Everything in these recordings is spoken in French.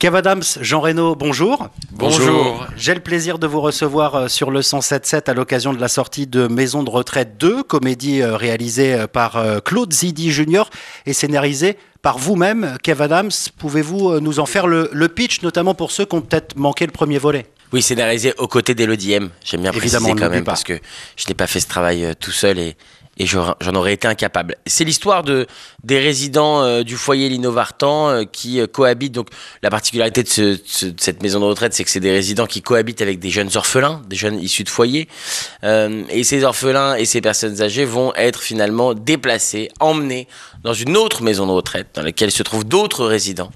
Kev Adams, Jean Reno, bonjour. Bonjour. J'ai le plaisir de vous recevoir euh, sur le 107.7 à l'occasion de la sortie de Maison de retraite 2, comédie euh, réalisée euh, par Claude Zidi Jr. et scénarisée par vous-même. Kev Adams, pouvez-vous nous en faire le, pitch, notamment pour ceux qui ont peut-être manqué le premier volet? Oui, scénarisé aux côtés d'Elodie M. J'aime bien Évidemment, préciser quand même parce que je n'ai pas fait ce travail tout seul et, et j'en aurais été incapable. C'est l'histoire de, des résidents euh, du foyer Lino Vartan euh, qui euh, cohabitent. Donc, la particularité de, cette maison de retraite, c'est que c'est des résidents qui cohabitent avec des jeunes orphelins, des jeunes issus de foyer. et ces orphelins et ces personnes âgées vont être finalement déplacés, emmenés dans une autre maison de retraite dans laquelle se trouvent d'autres résidents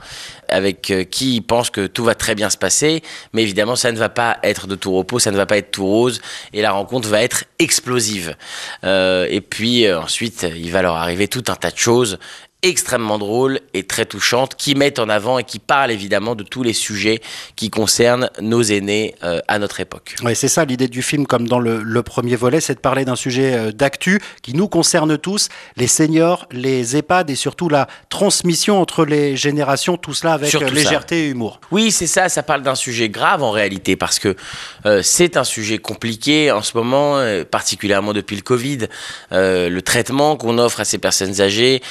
avec qui ils pensent que tout va très bien se passer, mais évidemment ça ne va pas être de tout repos, ça ne va pas être tout rose, et la rencontre va être explosive. et puis ensuite, il va leur arriver tout un tas de choses extrêmement drôle et très touchante qui mettent en avant et qui parlent évidemment de tous les sujets qui concernent nos aînés euh, à notre époque. Oui, c'est ça l'idée du film, comme dans le, premier volet, c'est de parler d'un sujet euh, d'actu qui nous concerne tous, les seniors, les EHPAD et surtout la transmission entre les générations, tout cela avec euh, légèreté et humour. Oui, c'est ça, ça parle d'un sujet grave en réalité parce que c'est un sujet compliqué en ce moment, particulièrement depuis le Covid. le traitement qu'on offre à ces personnes âgées,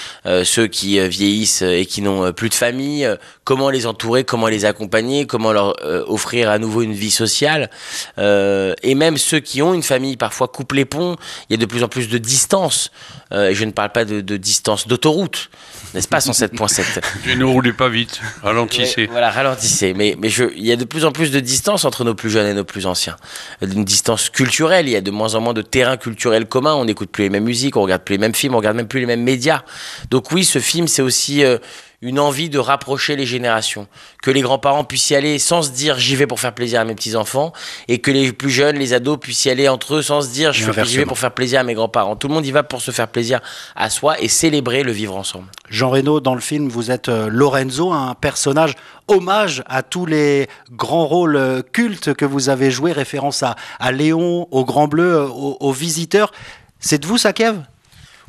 ceux qui euh, vieillissent euh, et qui n'ont euh, plus de famille, comment les entourer, comment les accompagner, comment leur offrir à nouveau une vie sociale. et même ceux qui ont une famille, parfois coupent les ponts, il y a de plus en plus de distance. et je ne parle pas de, distance d'autoroute, n'est-ce pas, 107.7 Tu ne roulez pas vite, ralentissez. voilà, ralentissez. Mais, mais je, il y a de plus en plus de distance entre nos plus jeunes et nos plus anciens. Une distance culturelle, il y a de moins en moins de terrains culturels communs, on n'écoute plus les mêmes musiques, on regarde plus les mêmes films, on regarde même plus les mêmes médias. Donc oui, ce film, c'est aussi euh, une envie de rapprocher les générations. Que les grands-parents puissent y aller sans se dire j'y vais pour faire plaisir à mes petits-enfants, et que les plus jeunes, les ados, puissent y aller entre eux sans se dire je vais pour faire plaisir à mes grands-parents. Tout le monde y va pour se faire plaisir à soi et célébrer le vivre ensemble. Jean Reno, dans le film, vous êtes euh, Lorenzo, un personnage hommage à tous les grands rôles euh, cultes que vous avez joués, référence à, à Léon, au Grand Bleu, aux, visiteurs. C'est de vous ça, Kev?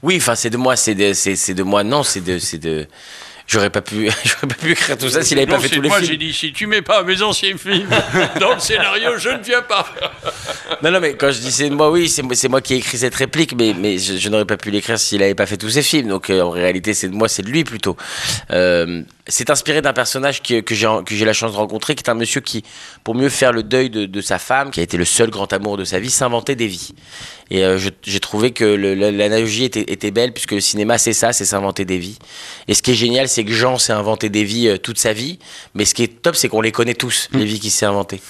Oui, enfin, c'est de moi, c'est de, c'est, de moi, non, c'est de, c'est de. J'aurais pas pu, j'aurais pas pu écrire tout ça s'il n'avait pas fait tous les moi, films. Moi, j'ai dit, si tu mets pas mes anciens films dans le scénario, je ne viens pas. non, non, mais quand je dis c'est de moi, oui, c'est, c'est moi qui ai écrit cette réplique, mais, mais je, n'aurais pas pu l'écrire s'il n'avait pas fait tous ses films. Donc, euh, en réalité, c'est de moi, c'est de lui plutôt. Euh, c'est inspiré d'un personnage que, que j'ai la chance de rencontrer, qui est un monsieur qui, pour mieux faire le deuil de, sa femme, qui a été le seul grand amour de sa vie, s'inventait des vies. Et euh, j'ai trouvé que l'analogie était, était, belle, puisque le cinéma, c'est ça, c'est s'inventer des vies. Et ce qui est génial, c'est que Jean s'est inventé des vies euh, toute sa vie, mais ce qui est top, c'est qu'on les connaît tous, les mm. vies qu'il s'est inventées.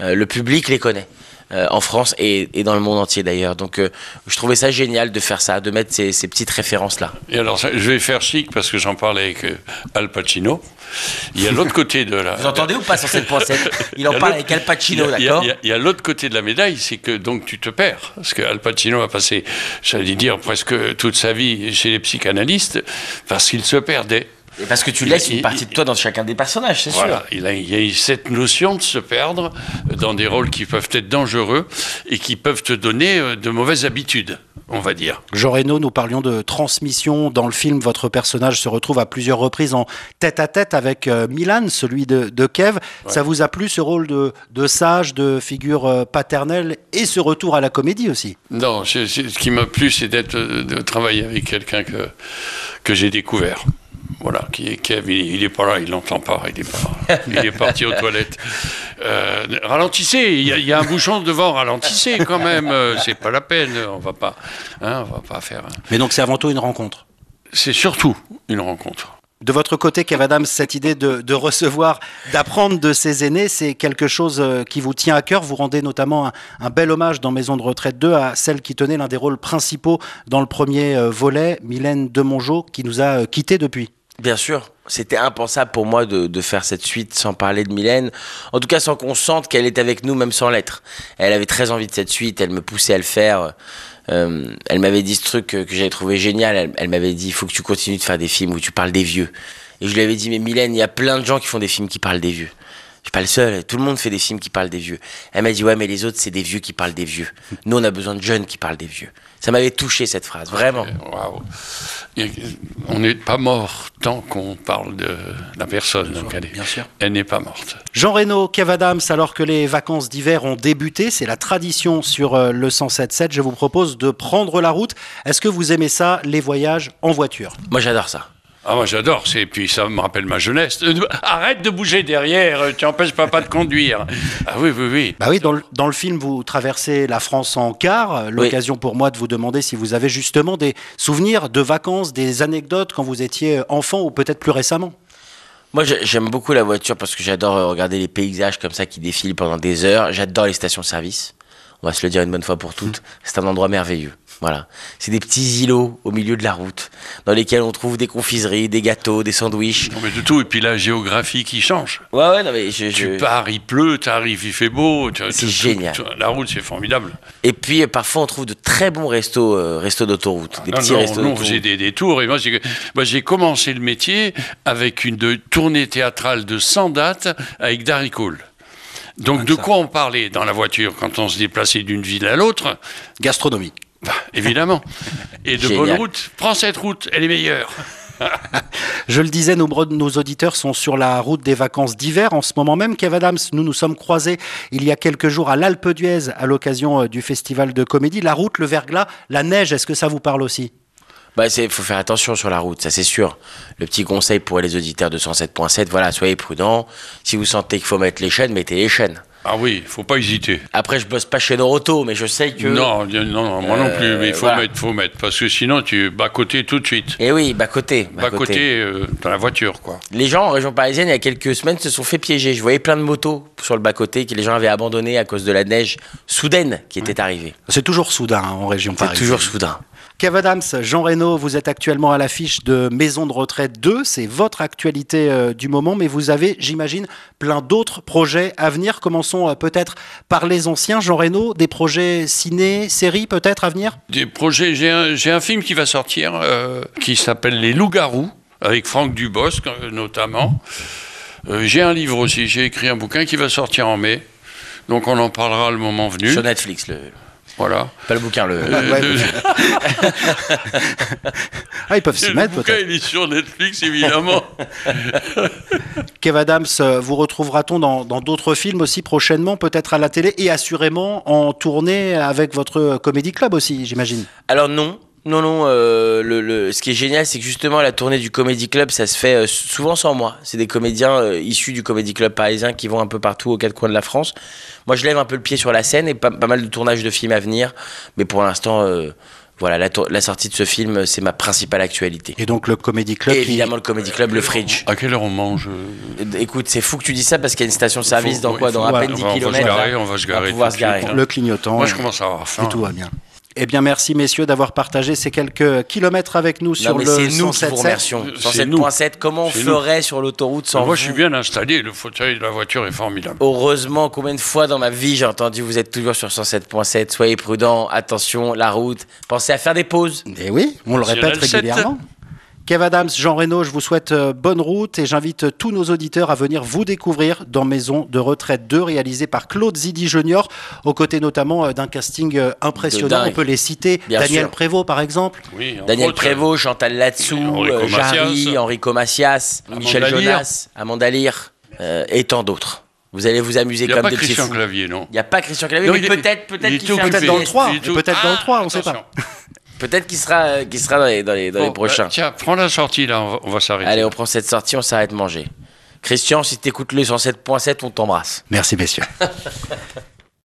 Euh, le public les connaît. Euh, en France et, dans le monde entier d'ailleurs. Donc euh, je trouvais ça génial de faire ça, de mettre ces, petites références-là. Et alors je vais faire chic parce que j'en parlais avec euh, Al Pacino. Il y a l'autre côté de la... Vous entendez ou pas sur cette pensée Il en parle avec Al Pacino, d'accord Il y a, l'autre côté de la médaille, c'est que donc tu te perds. Parce que Al Pacino a passé, j'allais dire, presque toute sa vie chez les psychanalystes parce qu'il se perdait. Et parce que tu laisses une partie de toi dans chacun des personnages, c'est sûr. Il, a, il y a cette notion de se perdre dans des rôles qui peuvent être dangereux et qui peuvent te donner euh, de mauvaises habitudes, on va dire. Jean Reno, nous parlions de transmission. Dans le film, votre personnage se retrouve à plusieurs reprises en tête à tête avec euh, Milan, celui de, Kev. Ça vous a plu ce rôle de, de sage, de figure euh, paternelle et ce retour à la comédie aussi? Non, ce qui m'a plu, c'est d'être de travailler avec quelqu'un que, que j'ai découvert. Voilà, qui est Kev, il, n'est pas là, il l'entend pas, il est, pas, il est parti aux toilettes. Euh, ralentissez, il y, a, un bouchon devant, ralentissez quand même, euh, c'est pas la peine, on va pas, hein, on va pas faire. Hein. Mais donc c'est avant tout une rencontre? C'est surtout une rencontre. De votre côté, Kev Adams, cette idée de, recevoir, d'apprendre de ses aînés, c'est quelque chose euh, qui vous tient à cœur. Vous rendez notamment un, bel hommage dans Maison de retraite 2 à celle qui tenait l'un des rôles principaux dans le premier volet, Mylène Demongeau, qui nous a quittés depuis. Bien sûr, c'était impensable pour moi de, faire cette suite sans parler de Mylène. En tout cas, sans qu'on sente qu'elle est avec nous, même sans l'être. Elle avait très envie de cette suite, elle me poussait à le faire. Euh, elle m'avait dit ce truc que, j'avais trouvé génial. Elle, m'avait dit il faut que tu continues de faire des films où tu parles des vieux. Et je lui avais dit mais Mylène, il y a plein de gens qui font des films qui parlent des vieux. Je suis pas le seul. Tout le monde fait des films qui parlent des vieux. Elle m'a dit ouais, mais les autres c'est des vieux qui parlent des vieux. Nous on a besoin de jeunes qui parlent des vieux. Ça m'avait touché cette phrase, vraiment. Waouh. On n'est pas mort tant qu'on parle de la personne. Bien, elle, bien sûr. Elle n'est pas morte. Jean Reno, Kev Adams, alors que les vacances d'hiver ont débuté, c'est la tradition sur euh, le 107.7. Je vous propose de prendre la route. Est-ce que vous aimez ça, les voyages en voiture? Moi j'adore ça. Ah, moi j'adore, et puis ça me rappelle ma jeunesse. Euh, arrête de bouger derrière, euh, tu empêches papa de conduire. Ah oui, oui, oui. Bah oui, dans le, dans le film, vous traversez la France en car. L'occasion pour moi de vous demander si vous avez justement des souvenirs de vacances, des anecdotes quand vous étiez enfant ou peut-être plus récemment. Moi, j'aime beaucoup la voiture parce que j'adore euh, regarder les paysages comme ça qui défilent pendant des heures. J'adore les stations-service. On va se le dire une bonne fois pour toutes. C'est un endroit merveilleux. Voilà. C'est des petits îlots au milieu de la route, dans lesquels on trouve des confiseries, des gâteaux, des sandwichs. Non, mais de tout. Et puis la géographie qui change. Ouais, ouais, non, mais je, Tu pars, il pleut, tu arrives, il fait beau. C'est génial. la route, c'est formidable. Et puis, parfois, on trouve de très bons restos, euh, restos d'autoroute. Des petits restos. Non, j'ai des, des, tours. Et moi, j'ai commencé le métier avec une de, tournée théâtrale de 100 dates avec Darry Cole. Donc, de quoi on parlait dans la voiture quand on se déplaçait d'une ville à l'autre? Gastronomie. Bah, évidemment. Et de bonne route. Prends cette route, elle est meilleure. Je le disais, nos, nos, auditeurs sont sur la route des vacances d'hiver en ce moment même. Kev Adams, nous nous sommes croisés il y a quelques jours à l'Alpe d'Huez à l'occasion euh, du festival de comédie. La route, le verglas, la neige, est-ce que ça vous parle aussi? Bah, il faut faire attention sur la route, ça c'est sûr. Le petit conseil pour les auditeurs de 107.7, voilà, soyez prudents. Si vous sentez qu'il faut mettre les chaînes, mettez les chaînes. Ah oui, il faut pas hésiter. Après, je bosse pas chez Noroto, mais je sais que. Non, non, non moi non plus, mais il faut mettre, faut mettre, parce que sinon tu bas côté tout de suite. Et eh oui, bas côté. Bas, côté, euh, dans la voiture, quoi. Les gens en région parisienne, il y a quelques semaines, se sont fait piéger. Je voyais plein de motos sur le bas côté que les gens avaient abandonné à cause de la neige soudaine qui était arrivée. C'est toujours soudain hein, en région parisienne. C'est toujours soudain. Kev Adams, Jean Reno, vous êtes actuellement à l'affiche de Maison de retraite 2. C'est votre actualité euh, du moment, mais vous avez, j'imagine, plein d'autres projets à venir. Commençons euh, peut-être par les anciens. Jean Reno, des projets ciné, séries peut-être à venir? Des projets, j'ai un, un, film qui va sortir euh, qui s'appelle Les Loups-Garous, avec Franck Dubosc notamment. j'ai un livre aussi, j'ai écrit un bouquin qui va sortir en mai. Donc on en parlera le moment venu. Sur Netflix, le, voilà. Pas le bouquin, le. ah, ils peuvent s'y mettre. Le bouquin, il est sur Netflix, évidemment. Kev Adams, euh, vous retrouvera-t-on dans d'autres films aussi prochainement, peut-être à la télé et assurément en tournée avec votre comédie club aussi, j'imagine? Alors non, non, non. Euh, le, ce qui est génial, c'est que justement, la tournée du Comedy Club, ça se fait euh, souvent sans moi. C'est des comédiens euh, issus du Comedy Club parisien qui vont un peu partout aux quatre coins de la France. Moi, je lève un peu le pied sur la scène et pas, mal de tournages de films à venir. Mais pour l'instant, voilà, la, sortie de ce film, c'est ma principale actualité. Et donc le Comedy Club Évidemment, le Comedy Club, le Fridge. À quelle heure on mange Écoute, c'est fou que tu dis ça parce qu'il y a une station-service dans quoi Dans à peine 10 km. On va se garer, on va se garer. se garer. Le clignotant. Moi, je commence à avoir faim. Et tout va bien. Eh bien, merci messieurs d'avoir partagé ces quelques kilomètres avec nous sur le C'est nous qui vous remercions. 107.7, comment on ferait sur l'autoroute sans Moi, je suis bien installé. Le fauteuil de la voiture est formidable. Heureusement, combien de fois dans ma vie j'ai entendu vous êtes toujours sur 107.7. Soyez prudents, attention, la route. Pensez à faire des pauses. Eh oui, on le répète régulièrement. Kev Adams, Jean Reno, je vous souhaite euh, bonne route et j'invite tous nos auditeurs à venir vous découvrir dans Maison de retraite 2, réalisé par Claude Zidi Junior, aux côtés notamment euh, d'un casting euh, impressionnant. On peut les citer. Daniel Prévost, par exemple. Daniel Prévost, Chantal Latsou, Jarry, Enrico Macias, Michel Jonas, Amanda Lear et tant d'autres. Vous allez vous amuser comme des petits Il n'y a pas Christian Clavier, non Il n'y a pas Christian Clavier, mais peut-être peut-être peut-être dans le 3, peut-être dans le 3, on ne sait pas. Peut-être qu'il sera, euh, sera dans les, dans les, les prochains. tiens, prends la sortie là, on va, s'arrêter. Allez, on prend cette sortie, on s'arrête manger. Christian, si tu écoutes le 107.7, on t'embrasse. Merci, messieurs.